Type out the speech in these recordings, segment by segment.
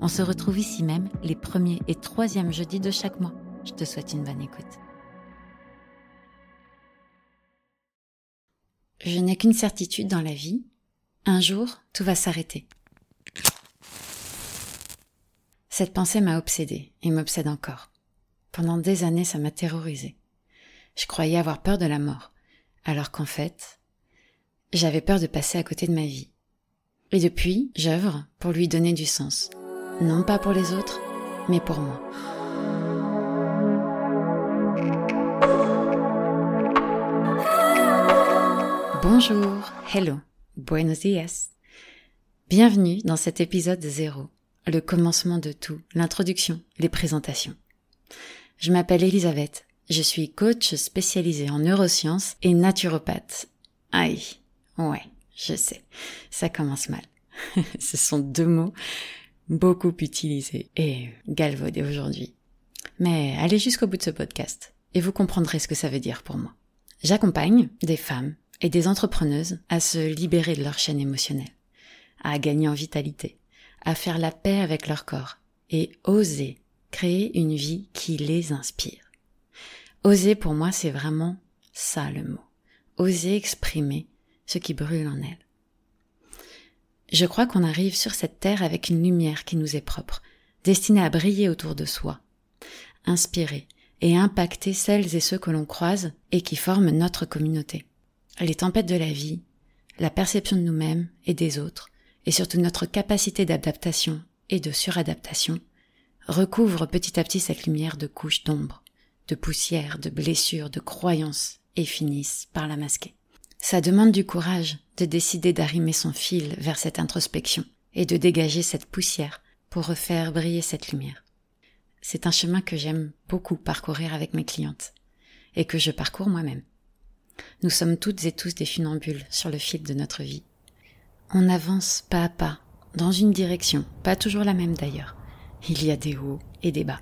On se retrouve ici même les premiers et troisièmes jeudis de chaque mois. Je te souhaite une bonne écoute. Je n'ai qu'une certitude dans la vie. Un jour, tout va s'arrêter. Cette pensée m'a obsédée et m'obsède encore. Pendant des années, ça m'a terrorisée. Je croyais avoir peur de la mort, alors qu'en fait, j'avais peur de passer à côté de ma vie. Et depuis, j'œuvre pour lui donner du sens. Non pas pour les autres, mais pour moi. Bonjour, hello, buenos dias. Bienvenue dans cet épisode zéro, le commencement de tout, l'introduction, les présentations. Je m'appelle Elisabeth, je suis coach spécialisée en neurosciences et naturopathe. Aïe, ouais, je sais, ça commence mal. Ce sont deux mots beaucoup utilisés et galvaudés aujourd'hui. Mais allez jusqu'au bout de ce podcast et vous comprendrez ce que ça veut dire pour moi. J'accompagne des femmes et des entrepreneuses à se libérer de leur chaîne émotionnelle, à gagner en vitalité, à faire la paix avec leur corps et oser créer une vie qui les inspire. Oser pour moi c'est vraiment ça le mot. Oser exprimer ce qui brûle en elles. Je crois qu'on arrive sur cette terre avec une lumière qui nous est propre, destinée à briller autour de soi, inspirer et impacter celles et ceux que l'on croise et qui forment notre communauté. Les tempêtes de la vie, la perception de nous-mêmes et des autres, et surtout notre capacité d'adaptation et de suradaptation, recouvrent petit à petit cette lumière de couches d'ombre, de poussière, de blessures, de croyances, et finissent par la masquer. Ça demande du courage de décider d'arrimer son fil vers cette introspection et de dégager cette poussière pour refaire briller cette lumière. C'est un chemin que j'aime beaucoup parcourir avec mes clientes et que je parcours moi-même. Nous sommes toutes et tous des funambules sur le fil de notre vie. On avance pas à pas dans une direction, pas toujours la même d'ailleurs. Il y a des hauts et des bas,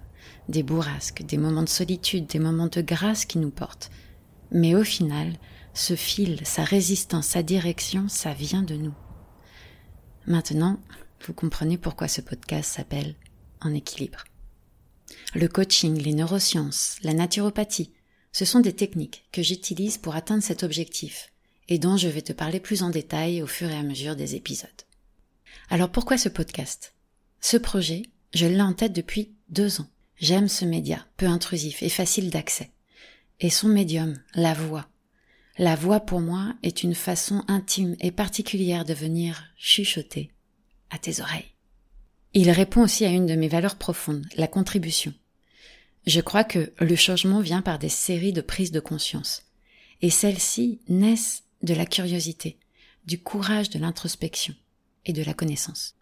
des bourrasques, des moments de solitude, des moments de grâce qui nous portent. Mais au final, ce fil, sa résistance, sa direction, ça vient de nous. Maintenant, vous comprenez pourquoi ce podcast s'appelle En équilibre. Le coaching, les neurosciences, la naturopathie, ce sont des techniques que j'utilise pour atteindre cet objectif et dont je vais te parler plus en détail au fur et à mesure des épisodes. Alors pourquoi ce podcast? Ce projet, je l'ai en tête depuis deux ans. J'aime ce média, peu intrusif et facile d'accès. Et son médium, la voix, la voix pour moi est une façon intime et particulière de venir chuchoter à tes oreilles. Il répond aussi à une de mes valeurs profondes, la contribution. Je crois que le changement vient par des séries de prises de conscience. Et celles-ci naissent de la curiosité, du courage de l'introspection et de la connaissance.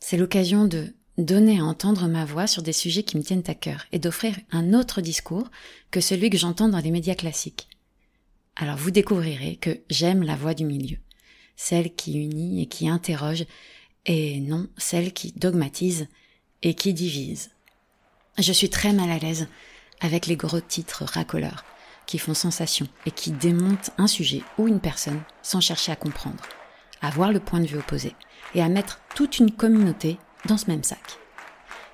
C'est l'occasion de donner à entendre ma voix sur des sujets qui me tiennent à cœur et d'offrir un autre discours que celui que j'entends dans les médias classiques. Alors vous découvrirez que j'aime la voix du milieu, celle qui unit et qui interroge, et non celle qui dogmatise et qui divise. Je suis très mal à l'aise avec les gros titres racoleurs qui font sensation et qui démontent un sujet ou une personne sans chercher à comprendre, à voir le point de vue opposé et à mettre toute une communauté dans ce même sac.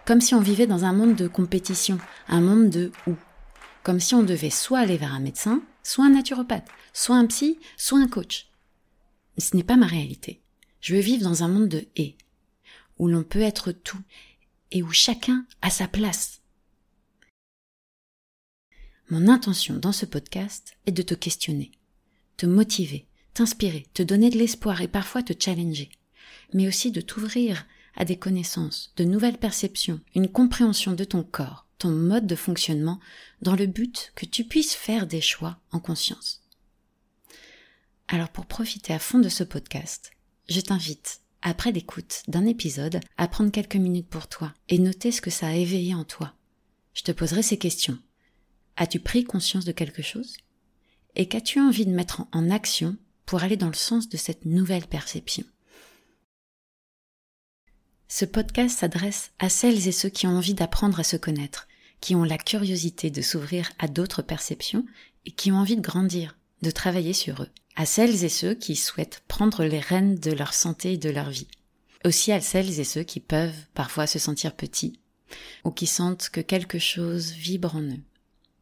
Comme si on vivait dans un monde de compétition, un monde de où. Comme si on devait soit aller vers un médecin, soit un naturopathe, soit un psy, soit un coach. Mais ce n'est pas ma réalité. Je veux vivre dans un monde de et, où l'on peut être tout et où chacun a sa place. Mon intention dans ce podcast est de te questionner, te motiver, t'inspirer, te donner de l'espoir et parfois te challenger, mais aussi de t'ouvrir à des connaissances, de nouvelles perceptions, une compréhension de ton corps, ton mode de fonctionnement dans le but que tu puisses faire des choix en conscience. Alors pour profiter à fond de ce podcast, je t'invite après l'écoute d'un épisode, à prendre quelques minutes pour toi et noter ce que ça a éveillé en toi. Je te poserai ces questions. As-tu pris conscience de quelque chose? Et qu'as-tu envie de mettre en action pour aller dans le sens de cette nouvelle perception? Ce podcast s'adresse à celles et ceux qui ont envie d'apprendre à se connaître, qui ont la curiosité de s'ouvrir à d'autres perceptions et qui ont envie de grandir, de travailler sur eux à celles et ceux qui souhaitent prendre les rênes de leur santé et de leur vie. Aussi à celles et ceux qui peuvent parfois se sentir petits, ou qui sentent que quelque chose vibre en eux.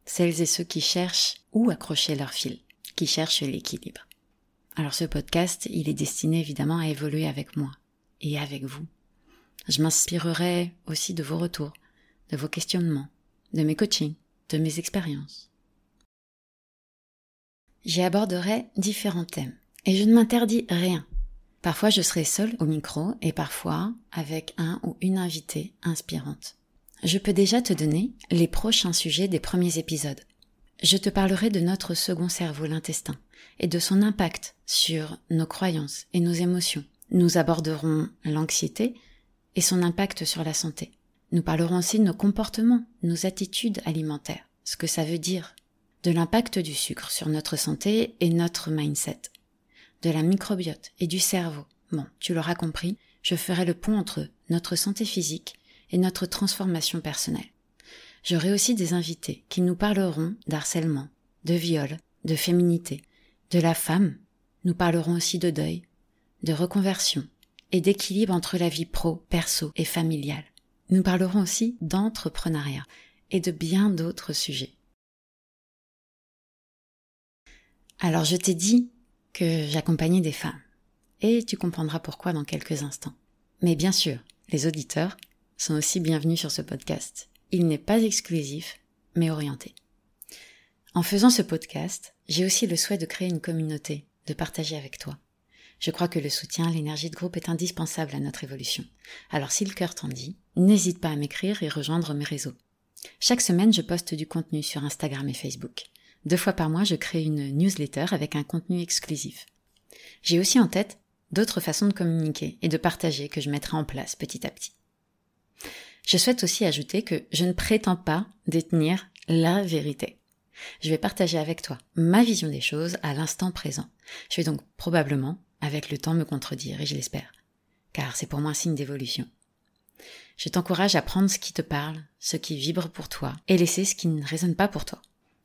Celles et ceux qui cherchent où accrocher leur fil, qui cherchent l'équilibre. Alors ce podcast, il est destiné évidemment à évoluer avec moi et avec vous. Je m'inspirerai aussi de vos retours, de vos questionnements, de mes coachings, de mes expériences. J'y aborderai différents thèmes. Et je ne m'interdis rien. Parfois je serai seule au micro et parfois avec un ou une invitée inspirante. Je peux déjà te donner les prochains sujets des premiers épisodes. Je te parlerai de notre second cerveau, l'intestin, et de son impact sur nos croyances et nos émotions. Nous aborderons l'anxiété et son impact sur la santé. Nous parlerons aussi de nos comportements, nos attitudes alimentaires, ce que ça veut dire de l'impact du sucre sur notre santé et notre mindset, de la microbiote et du cerveau. Bon, tu l'auras compris, je ferai le pont entre notre santé physique et notre transformation personnelle. J'aurai aussi des invités qui nous parleront d'harcèlement, de viol, de féminité, de la femme. Nous parlerons aussi de deuil, de reconversion et d'équilibre entre la vie pro, perso et familiale. Nous parlerons aussi d'entrepreneuriat et de bien d'autres sujets. Alors je t'ai dit que j'accompagnais des femmes. Et tu comprendras pourquoi dans quelques instants. Mais bien sûr, les auditeurs sont aussi bienvenus sur ce podcast. Il n'est pas exclusif, mais orienté. En faisant ce podcast, j'ai aussi le souhait de créer une communauté, de partager avec toi. Je crois que le soutien, l'énergie de groupe est indispensable à notre évolution. Alors si le cœur t'en dit, n'hésite pas à m'écrire et rejoindre mes réseaux. Chaque semaine, je poste du contenu sur Instagram et Facebook. Deux fois par mois, je crée une newsletter avec un contenu exclusif. J'ai aussi en tête d'autres façons de communiquer et de partager que je mettrai en place petit à petit. Je souhaite aussi ajouter que je ne prétends pas détenir la vérité. Je vais partager avec toi ma vision des choses à l'instant présent. Je vais donc probablement, avec le temps, me contredire, et je l'espère, car c'est pour moi un signe d'évolution. Je t'encourage à prendre ce qui te parle, ce qui vibre pour toi, et laisser ce qui ne résonne pas pour toi.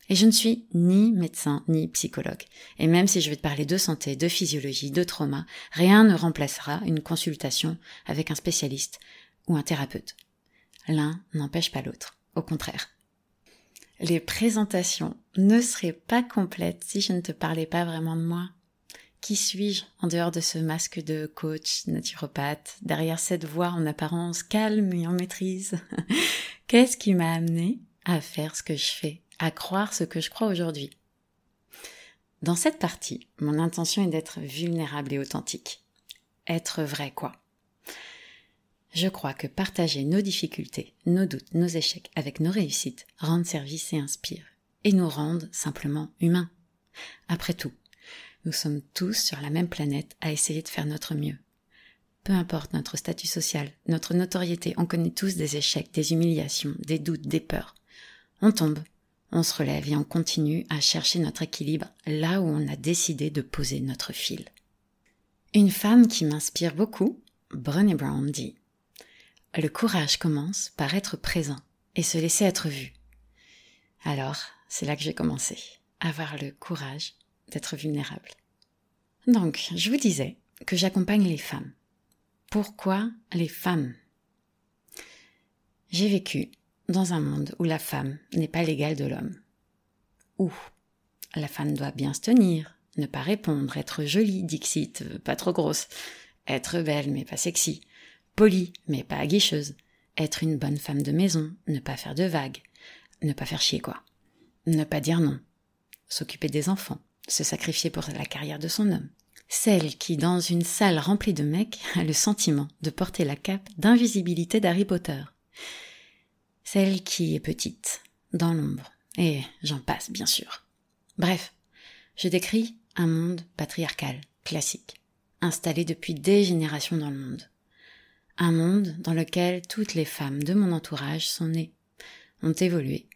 Et je ne suis ni médecin ni psychologue. Et même si je vais te parler de santé, de physiologie, de trauma, rien ne remplacera une consultation avec un spécialiste ou un thérapeute. L'un n'empêche pas l'autre. Au contraire. Les présentations ne seraient pas complètes si je ne te parlais pas vraiment de moi. Qui suis-je en dehors de ce masque de coach, naturopathe, derrière cette voix en apparence calme et en maîtrise Qu'est-ce qui m'a amené à faire ce que je fais à croire ce que je crois aujourd'hui? Dans cette partie, mon intention est d'être vulnérable et authentique. Être vrai, quoi. Je crois que partager nos difficultés, nos doutes, nos échecs avec nos réussites rendent service et inspire, et nous rendent simplement humains. Après tout, nous sommes tous sur la même planète à essayer de faire notre mieux. Peu importe notre statut social, notre notoriété, on connaît tous des échecs, des humiliations, des doutes, des peurs. On tombe, on se relève et on continue à chercher notre équilibre là où on a décidé de poser notre fil. Une femme qui m'inspire beaucoup, Brené Brown, dit Le courage commence par être présent et se laisser être vu. Alors, c'est là que j'ai commencé, avoir le courage d'être vulnérable. Donc, je vous disais que j'accompagne les femmes. Pourquoi les femmes? J'ai vécu dans un monde où la femme n'est pas l'égale de l'homme. Où la femme doit bien se tenir, ne pas répondre, être jolie, dixit, pas trop grosse, être belle mais pas sexy, polie mais pas aguicheuse, être une bonne femme de maison, ne pas faire de vagues, ne pas faire chier quoi, ne pas dire non, s'occuper des enfants, se sacrifier pour la carrière de son homme. Celle qui, dans une salle remplie de mecs, a le sentiment de porter la cape d'invisibilité d'Harry Potter celle qui est petite, dans l'ombre, et j'en passe bien sûr. Bref, je décris un monde patriarcal, classique, installé depuis des générations dans le monde. Un monde dans lequel toutes les femmes de mon entourage sont nées, ont évolué,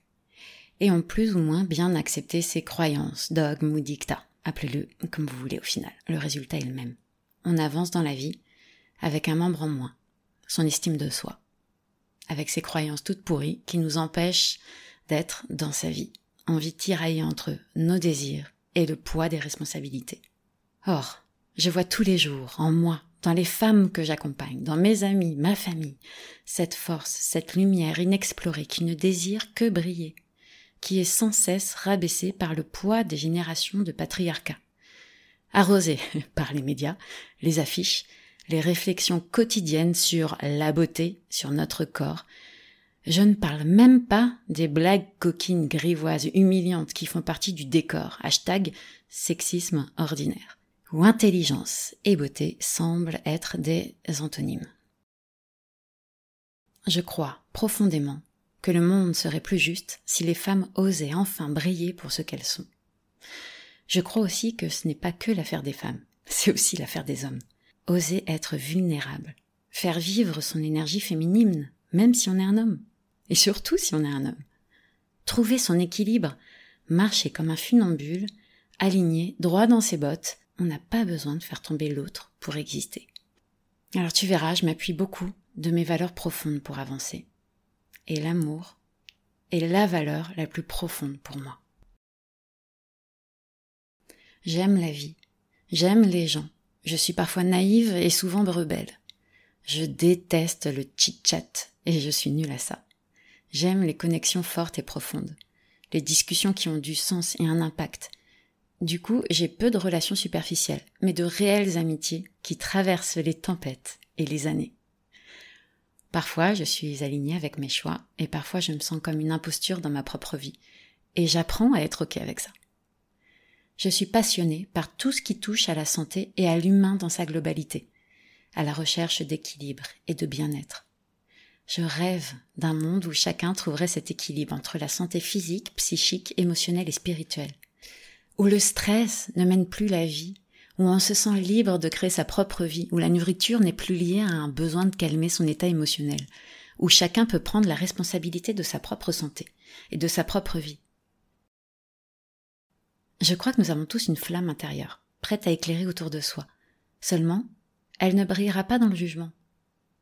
et ont plus ou moins bien accepté ses croyances, dogmes ou dictats. Appelez-le comme vous voulez au final. Le résultat est le même. On avance dans la vie avec un membre en moins, son estime de soi, avec ses croyances toutes pourries qui nous empêchent d'être dans sa vie, envie de tirailler entre nos désirs et le poids des responsabilités. Or, je vois tous les jours, en moi, dans les femmes que j'accompagne, dans mes amis, ma famille, cette force, cette lumière inexplorée qui ne désire que briller, qui est sans cesse rabaissée par le poids des générations de patriarcat. Arrosée par les médias, les affiches, les réflexions quotidiennes sur la beauté, sur notre corps. Je ne parle même pas des blagues coquines grivoises humiliantes qui font partie du décor. Hashtag sexisme ordinaire. Où intelligence et beauté semblent être des antonymes. Je crois profondément le monde serait plus juste si les femmes osaient enfin briller pour ce qu'elles sont. Je crois aussi que ce n'est pas que l'affaire des femmes, c'est aussi l'affaire des hommes oser être vulnérable, faire vivre son énergie féminine, même si on est un homme, et surtout si on est un homme. Trouver son équilibre, marcher comme un funambule, aligné, droit dans ses bottes, on n'a pas besoin de faire tomber l'autre pour exister. Alors tu verras, je m'appuie beaucoup de mes valeurs profondes pour avancer. Et l'amour est la valeur la plus profonde pour moi. J'aime la vie, j'aime les gens, je suis parfois naïve et souvent rebelle. Je déteste le chit-chat et je suis nulle à ça. J'aime les connexions fortes et profondes, les discussions qui ont du sens et un impact. Du coup, j'ai peu de relations superficielles, mais de réelles amitiés qui traversent les tempêtes et les années. Parfois, je suis alignée avec mes choix, et parfois je me sens comme une imposture dans ma propre vie, et j'apprends à être ok avec ça. Je suis passionnée par tout ce qui touche à la santé et à l'humain dans sa globalité, à la recherche d'équilibre et de bien-être. Je rêve d'un monde où chacun trouverait cet équilibre entre la santé physique, psychique, émotionnelle et spirituelle, où le stress ne mène plus la vie, où on se sent libre de créer sa propre vie, où la nourriture n'est plus liée à un besoin de calmer son état émotionnel, où chacun peut prendre la responsabilité de sa propre santé et de sa propre vie, je crois que nous avons tous une flamme intérieure, prête à éclairer autour de soi. Seulement, elle ne brillera pas dans le jugement,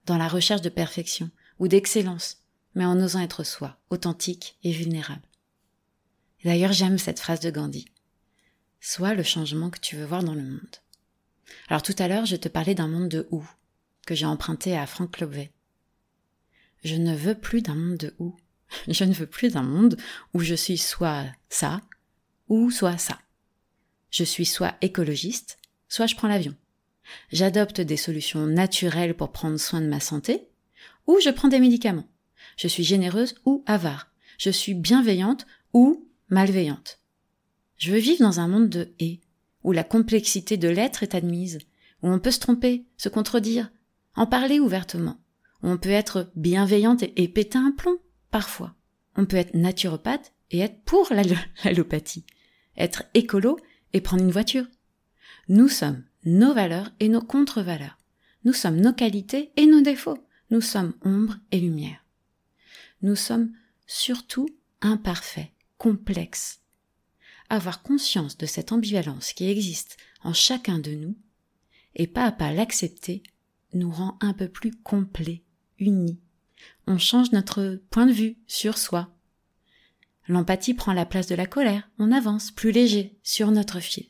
dans la recherche de perfection ou d'excellence, mais en osant être soi, authentique et vulnérable. D'ailleurs, j'aime cette phrase de Gandhi. Sois le changement que tu veux voir dans le monde. Alors tout à l'heure, je te parlais d'un monde de où, que j'ai emprunté à Frank Lobvet. Je ne veux plus d'un monde de où. Je ne veux plus d'un monde où je suis soit ça, ou soit ça. Je suis soit écologiste, soit je prends l'avion. J'adopte des solutions naturelles pour prendre soin de ma santé, ou je prends des médicaments. Je suis généreuse ou avare. Je suis bienveillante ou malveillante. Je veux vivre dans un monde de et, où la complexité de l'être est admise, où on peut se tromper, se contredire, en parler ouvertement, où on peut être bienveillante et, péter un plomb, parfois. On peut être naturopathe et être pour l'allopathie être écolo et prendre une voiture. Nous sommes nos valeurs et nos contre-valeurs. Nous sommes nos qualités et nos défauts. Nous sommes ombre et lumière. Nous sommes surtout imparfaits, complexes. Avoir conscience de cette ambivalence qui existe en chacun de nous et pas à pas l'accepter nous rend un peu plus complets, unis. On change notre point de vue sur soi, L'empathie prend la place de la colère, on avance plus léger sur notre fil.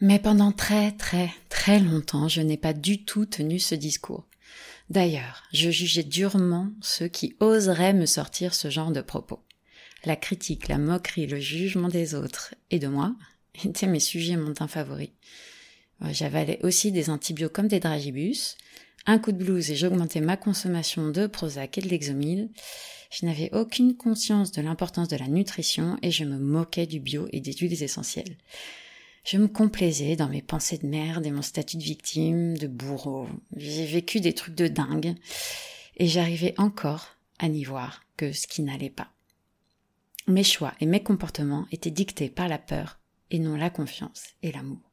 Mais pendant très très très longtemps, je n'ai pas du tout tenu ce discours. D'ailleurs, je jugeais durement ceux qui oseraient me sortir ce genre de propos. La critique, la moquerie, le jugement des autres et de moi étaient mes sujets montants favoris. J'avalais aussi des antibiotiques comme des dragibus, un coup de blues et j'augmentais ma consommation de Prozac et de Lexomil. Je n'avais aucune conscience de l'importance de la nutrition et je me moquais du bio et des huiles essentielles. Je me complaisais dans mes pensées de merde et mon statut de victime, de bourreau. J'ai vécu des trucs de dingue et j'arrivais encore à n'y voir que ce qui n'allait pas. Mes choix et mes comportements étaient dictés par la peur et non la confiance et l'amour.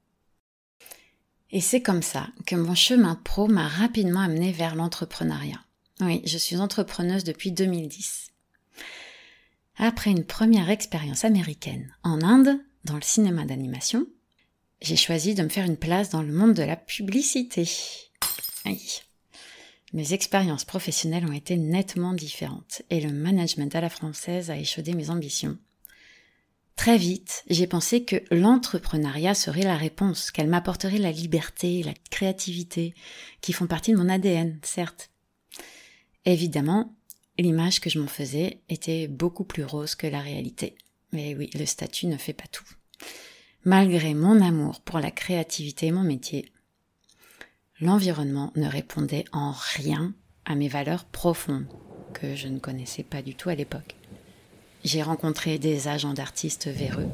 Et c'est comme ça que mon chemin pro m'a rapidement amené vers l'entrepreneuriat. Oui, je suis entrepreneuse depuis 2010. Après une première expérience américaine en Inde, dans le cinéma d'animation, j'ai choisi de me faire une place dans le monde de la publicité. Mes expériences professionnelles ont été nettement différentes et le management à la française a échaudé mes ambitions. Très vite, j'ai pensé que l'entrepreneuriat serait la réponse, qu'elle m'apporterait la liberté, la créativité, qui font partie de mon ADN, certes. Évidemment, l'image que je m'en faisais était beaucoup plus rose que la réalité. Mais oui, le statut ne fait pas tout. Malgré mon amour pour la créativité et mon métier, l'environnement ne répondait en rien à mes valeurs profondes, que je ne connaissais pas du tout à l'époque. J'ai rencontré des agents d'artistes véreux,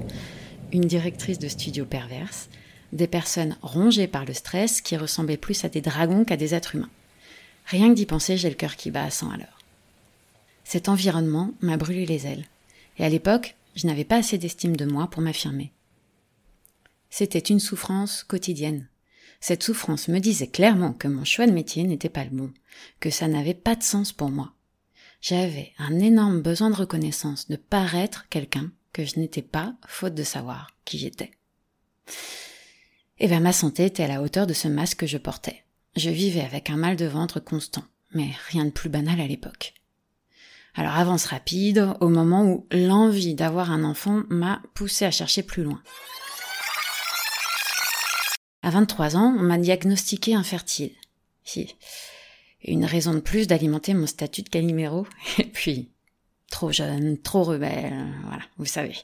une directrice de studio perverse, des personnes rongées par le stress qui ressemblaient plus à des dragons qu'à des êtres humains. Rien que d'y penser, j'ai le cœur qui bat à 100 à. Cet environnement m'a brûlé les ailes. Et à l'époque, je n'avais pas assez d'estime de moi pour m'affirmer. C'était une souffrance quotidienne. Cette souffrance me disait clairement que mon choix de métier n'était pas le bon, que ça n'avait pas de sens pour moi. J'avais un énorme besoin de reconnaissance, de paraître quelqu'un que je n'étais pas, faute de savoir qui j'étais. Et bien ma santé était à la hauteur de ce masque que je portais. Je vivais avec un mal de ventre constant, mais rien de plus banal à l'époque. Alors avance rapide, au moment où l'envie d'avoir un enfant m'a poussé à chercher plus loin. À 23 ans, on m'a diagnostiqué infertile. Une raison de plus d'alimenter mon statut de caliméro. Et puis, trop jeune, trop rebelle, voilà, vous savez.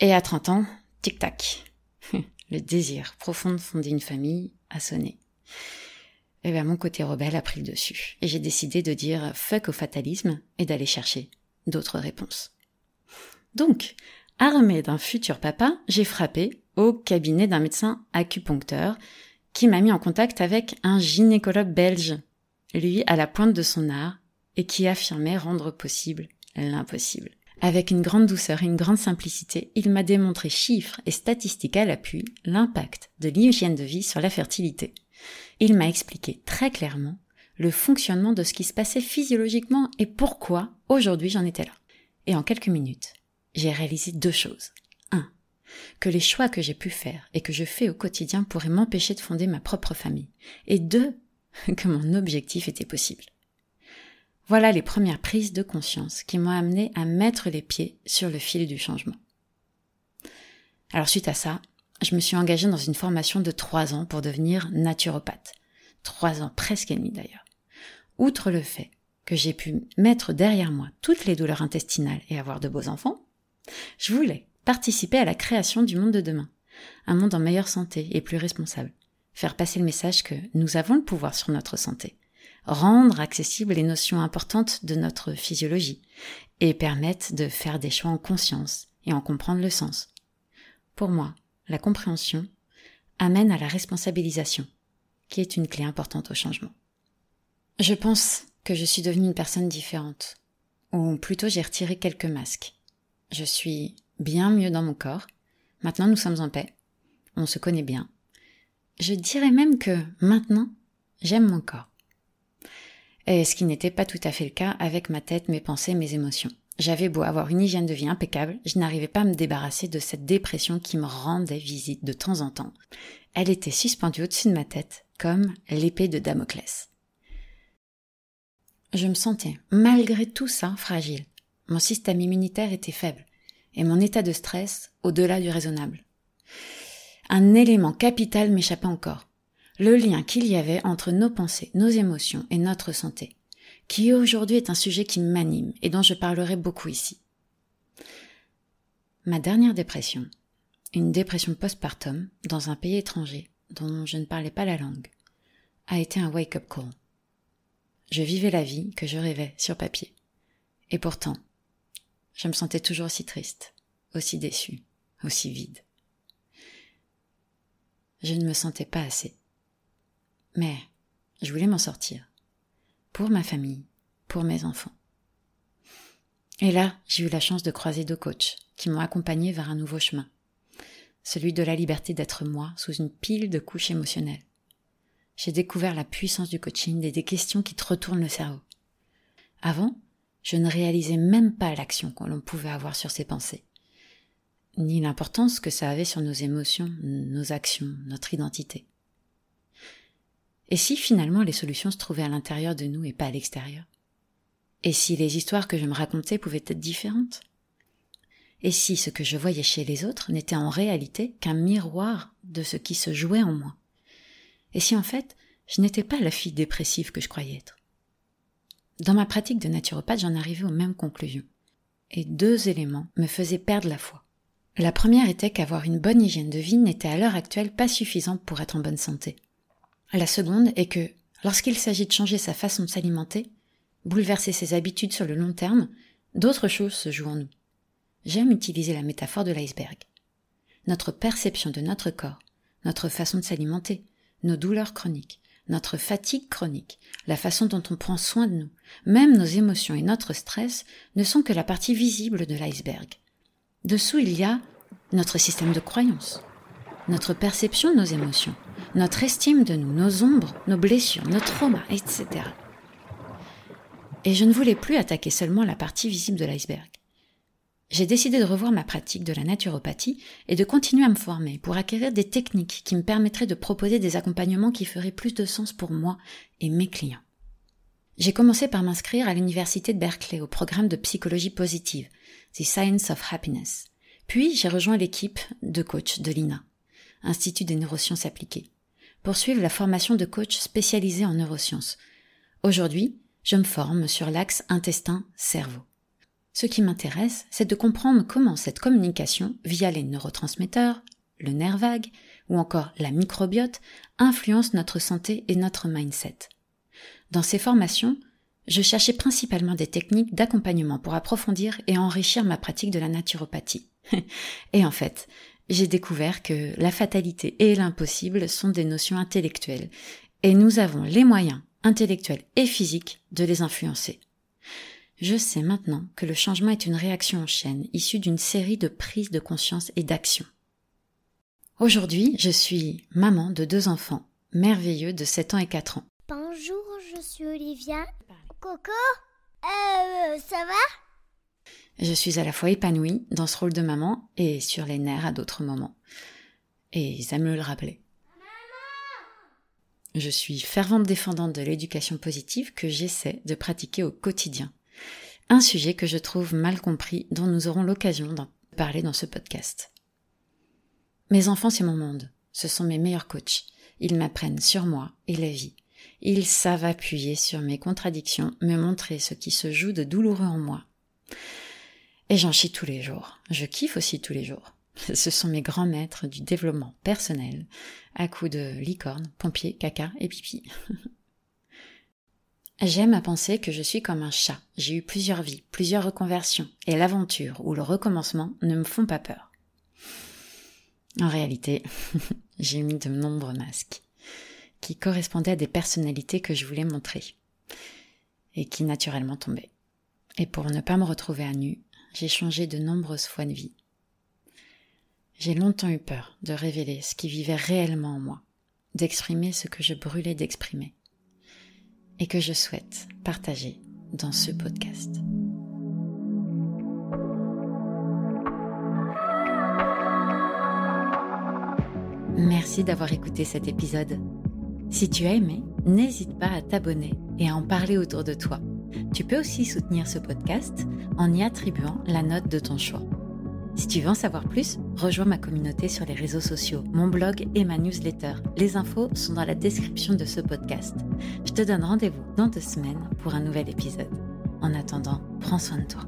Et à 30 ans, tic-tac. Le désir profond de fonder une famille a sonné. Et bien, mon côté rebelle a pris le dessus. Et j'ai décidé de dire fuck au fatalisme et d'aller chercher d'autres réponses. Donc, armé d'un futur papa, j'ai frappé au cabinet d'un médecin acupuncteur qui m'a mis en contact avec un gynécologue belge, lui à la pointe de son art, et qui affirmait rendre possible l'impossible. Avec une grande douceur et une grande simplicité, il m'a démontré chiffres et statistiques à l'appui l'impact de l'hygiène de vie sur la fertilité. Il m'a expliqué très clairement le fonctionnement de ce qui se passait physiologiquement et pourquoi aujourd'hui j'en étais là. Et en quelques minutes, j'ai réalisé deux choses. Un, que les choix que j'ai pu faire et que je fais au quotidien pourraient m'empêcher de fonder ma propre famille. Et deux, que mon objectif était possible. Voilà les premières prises de conscience qui m'ont amené à mettre les pieds sur le fil du changement. Alors suite à ça, je me suis engagée dans une formation de trois ans pour devenir naturopathe. Trois ans presque et demi d'ailleurs. Outre le fait que j'ai pu mettre derrière moi toutes les douleurs intestinales et avoir de beaux enfants, je voulais participer à la création du monde de demain. Un monde en meilleure santé et plus responsable. Faire passer le message que nous avons le pouvoir sur notre santé. Rendre accessibles les notions importantes de notre physiologie et permettre de faire des choix en conscience et en comprendre le sens. Pour moi, la compréhension amène à la responsabilisation, qui est une clé importante au changement. Je pense que je suis devenue une personne différente, ou plutôt j'ai retiré quelques masques. Je suis bien mieux dans mon corps. Maintenant nous sommes en paix. On se connaît bien. Je dirais même que maintenant, j'aime mon corps. Et ce qui n'était pas tout à fait le cas avec ma tête, mes pensées, mes émotions. J'avais beau avoir une hygiène de vie impeccable, je n'arrivais pas à me débarrasser de cette dépression qui me rendait visite de temps en temps. Elle était suspendue au-dessus de ma tête, comme l'épée de Damoclès. Je me sentais, malgré tout ça, fragile. Mon système immunitaire était faible, et mon état de stress au-delà du raisonnable. Un élément capital m'échappait encore. Le lien qu'il y avait entre nos pensées, nos émotions et notre santé qui aujourd'hui est un sujet qui m'anime et dont je parlerai beaucoup ici. Ma dernière dépression, une dépression postpartum dans un pays étranger dont je ne parlais pas la langue, a été un wake-up call. Je vivais la vie que je rêvais sur papier. Et pourtant, je me sentais toujours aussi triste, aussi déçue, aussi vide. Je ne me sentais pas assez. Mais je voulais m'en sortir pour ma famille, pour mes enfants. Et là, j'ai eu la chance de croiser deux coachs qui m'ont accompagné vers un nouveau chemin. celui de la liberté d'être moi sous une pile de couches émotionnelles. J'ai découvert la puissance du coaching et des questions qui te retournent le cerveau. Avant, je ne réalisais même pas l'action que l'on pouvait avoir sur ses pensées, ni l'importance que ça avait sur nos émotions, nos actions, notre identité. Et si finalement les solutions se trouvaient à l'intérieur de nous et pas à l'extérieur? Et si les histoires que je me racontais pouvaient être différentes? Et si ce que je voyais chez les autres n'était en réalité qu'un miroir de ce qui se jouait en moi? Et si en fait je n'étais pas la fille dépressive que je croyais être? Dans ma pratique de naturopathe, j'en arrivais aux mêmes conclusions. Et deux éléments me faisaient perdre la foi. La première était qu'avoir une bonne hygiène de vie n'était à l'heure actuelle pas suffisante pour être en bonne santé. La seconde est que, lorsqu'il s'agit de changer sa façon de s'alimenter, bouleverser ses habitudes sur le long terme, d'autres choses se jouent en nous. J'aime utiliser la métaphore de l'iceberg. Notre perception de notre corps, notre façon de s'alimenter, nos douleurs chroniques, notre fatigue chronique, la façon dont on prend soin de nous, même nos émotions et notre stress ne sont que la partie visible de l'iceberg. Dessous, il y a notre système de croyances, notre perception de nos émotions, notre estime de nous, nos ombres, nos blessures, nos traumas, etc. Et je ne voulais plus attaquer seulement la partie visible de l'iceberg. J'ai décidé de revoir ma pratique de la naturopathie et de continuer à me former pour acquérir des techniques qui me permettraient de proposer des accompagnements qui feraient plus de sens pour moi et mes clients. J'ai commencé par m'inscrire à l'université de Berkeley au programme de psychologie positive, The Science of Happiness. Puis j'ai rejoint l'équipe de coach de l'INA, Institut des neurosciences appliquées poursuivre la formation de coach spécialisé en neurosciences. Aujourd'hui, je me forme sur l'axe intestin-cerveau. Ce qui m'intéresse, c'est de comprendre comment cette communication, via les neurotransmetteurs, le nerf vague ou encore la microbiote, influence notre santé et notre mindset. Dans ces formations, je cherchais principalement des techniques d'accompagnement pour approfondir et enrichir ma pratique de la naturopathie. et en fait, j'ai découvert que la fatalité et l'impossible sont des notions intellectuelles, et nous avons les moyens, intellectuels et physiques, de les influencer. Je sais maintenant que le changement est une réaction en chaîne issue d'une série de prises de conscience et d'actions. Aujourd'hui, je suis maman de deux enfants, merveilleux de 7 ans et 4 ans. Bonjour, je suis Olivia. Coco Euh, ça va? Je suis à la fois épanouie dans ce rôle de maman et sur les nerfs à d'autres moments. Et ça me le rappelait. Je suis fervente défendante de l'éducation positive que j'essaie de pratiquer au quotidien. Un sujet que je trouve mal compris dont nous aurons l'occasion d'en parler dans ce podcast. Mes enfants, c'est mon monde. Ce sont mes meilleurs coachs. Ils m'apprennent sur moi et la vie. Ils savent appuyer sur mes contradictions, me montrer ce qui se joue de douloureux en moi. Et j'en chie tous les jours. Je kiffe aussi tous les jours. Ce sont mes grands maîtres du développement personnel, à coups de licorne, pompier, caca et pipi. J'aime à penser que je suis comme un chat. J'ai eu plusieurs vies, plusieurs reconversions, et l'aventure ou le recommencement ne me font pas peur. En réalité, j'ai mis de nombreux masques, qui correspondaient à des personnalités que je voulais montrer, et qui naturellement tombaient. Et pour ne pas me retrouver à nu, j'ai changé de nombreuses fois de vie. J'ai longtemps eu peur de révéler ce qui vivait réellement en moi, d'exprimer ce que je brûlais d'exprimer, et que je souhaite partager dans ce podcast. Merci d'avoir écouté cet épisode. Si tu as aimé, n'hésite pas à t'abonner et à en parler autour de toi. Tu peux aussi soutenir ce podcast en y attribuant la note de ton choix. Si tu veux en savoir plus, rejoins ma communauté sur les réseaux sociaux, mon blog et ma newsletter. Les infos sont dans la description de ce podcast. Je te donne rendez-vous dans deux semaines pour un nouvel épisode. En attendant, prends soin de toi.